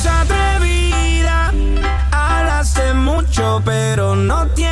eres atrevida, hablas de mucho, pero no tienes.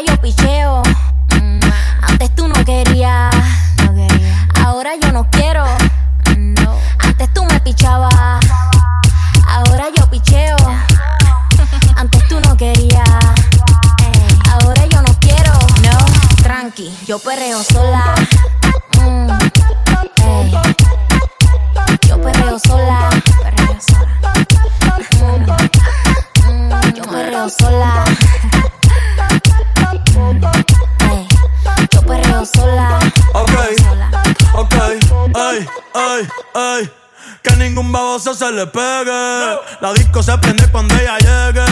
yo piché ey, ey. Que ningún baboso se le pegue. La disco se prende cuando ella llegue.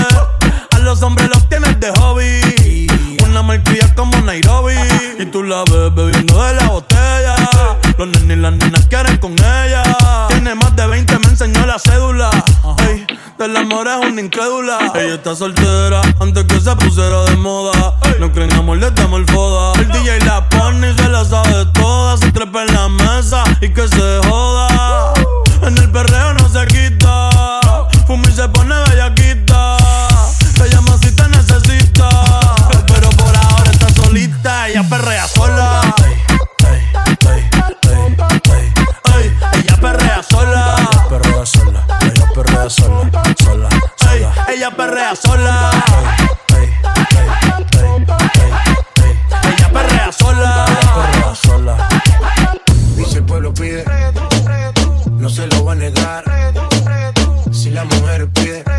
A los hombres los tienes de hobby. Una marquilla como Nairobi. Y tú la ves bebiendo de la botella los nenes y las nenas quieren con ella. Tiene más de 20, me enseñó la cédula. Ey, del amor es una incrédula. Ella está soltera antes que se pusiera de moda. No creen amor, le damos el foda. El DJ la pone y se la sabe toda. Se trepa en la mesa y que se joda. la mujer pide.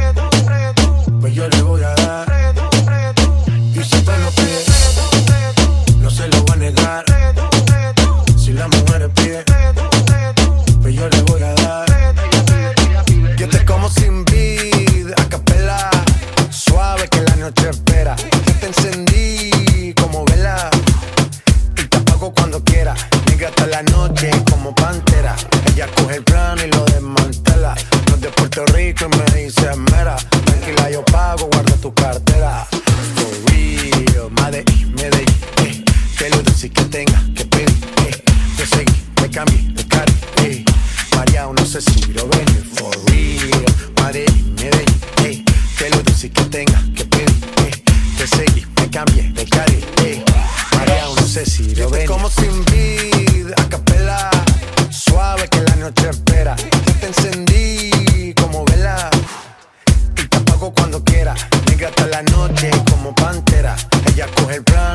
pago, guarda tu cartera. For real, Medellín, Medellín, eh. Te lo doy que tenga que pedir, eh. Te seguí, me cambié de cara, eh. María, no sé si lo ven, for real, Medellín, Medellín, eh. Te lo doy que tenga que pedir, eh. Te seguí, me cambié de cara, eh. María, no sé si lo ven. como sin hey, wrong.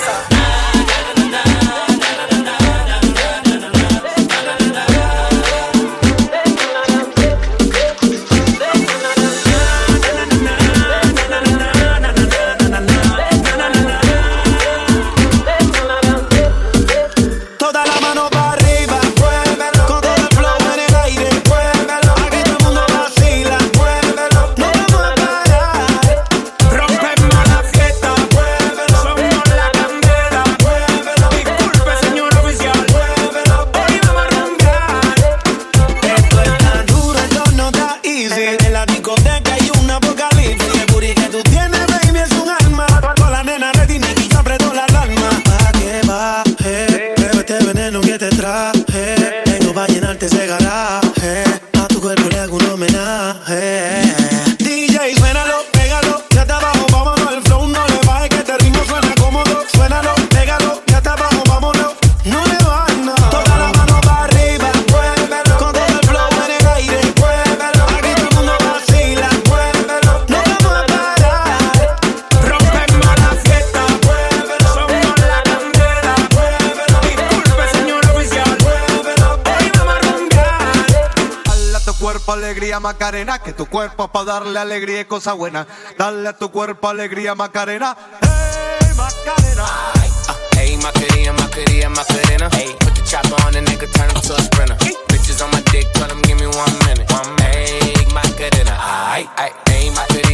Yeah. alegría Macarena, que tu cuerpo es para darle alegría y cosa buena. Dale a tu cuerpo alegría Macarena. Hey Macarena. Ay, uh, hey Macarena, Macarena, Macarena. Hey, put the chopper on the nigga, turn him to a sprinter. Hey. Bitches on my dick, tell him give me one minute. One minute. Hey Macarena. Ay, ay, hey Macarena.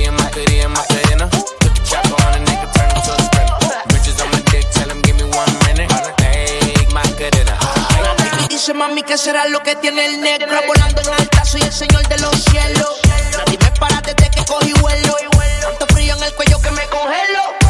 mami, ¿qué será lo que tiene el negro? Volando en alta, soy el señor de los cielos. Nadie me para desde que cogí vuelo. Tanto frío en el cuello que me congelo.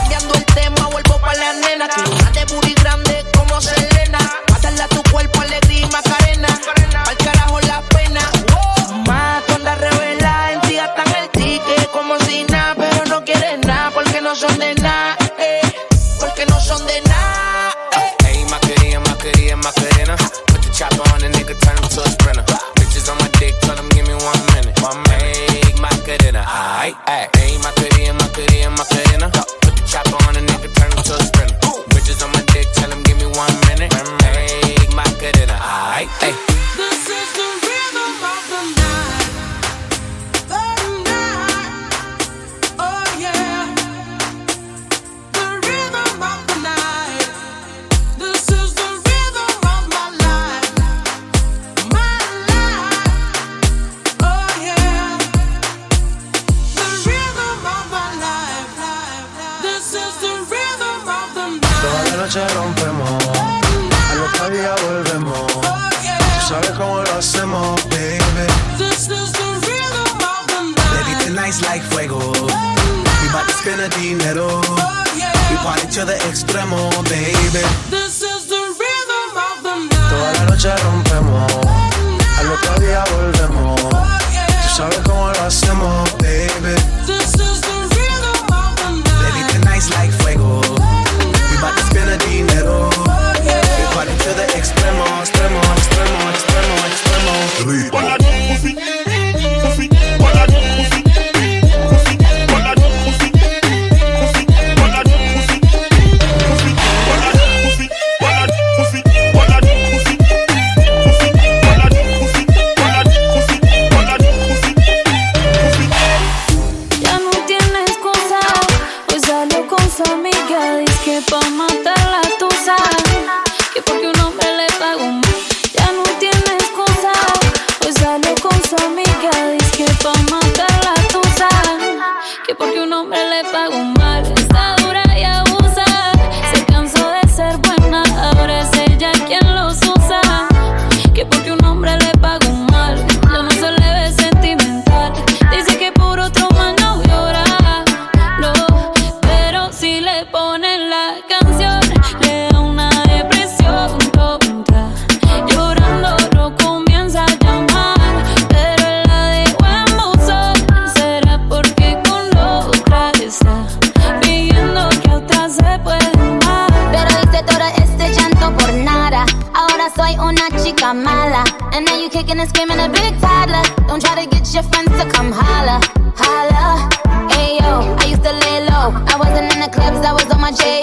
pressure on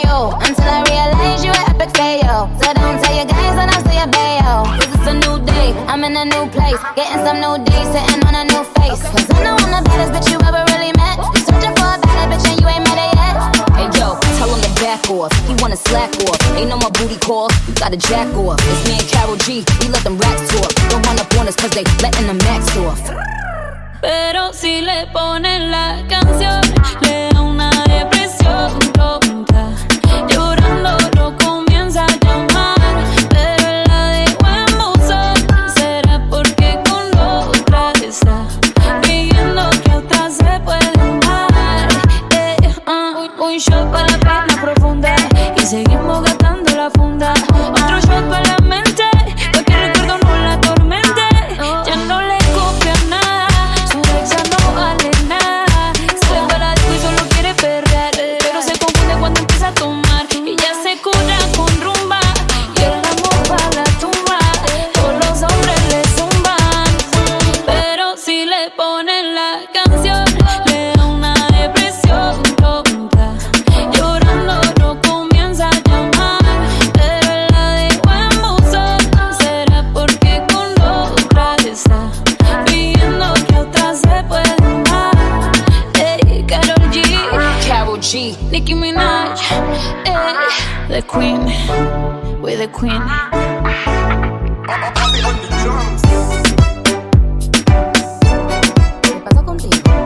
was on my J.O. Until I realized you were epic fail. So don't tell your guys and I'll say a bayo. Cause it's a new day, I'm in a new place. Getting some new days, sitting on a new face. Cause I know I'm the baddest bitch you ever really met. You searching for a better bitch and you ain't met it yet. Hey yo, tell him to back off. He wanna slack off. Ain't no more booty calls. You gotta jack off. It's me and Carol G. We let them racks talk. Don't run up on us cause they letting the max off. Pero si le ponen la canción, le da una depresión queen. ¿Qué pasó contigo?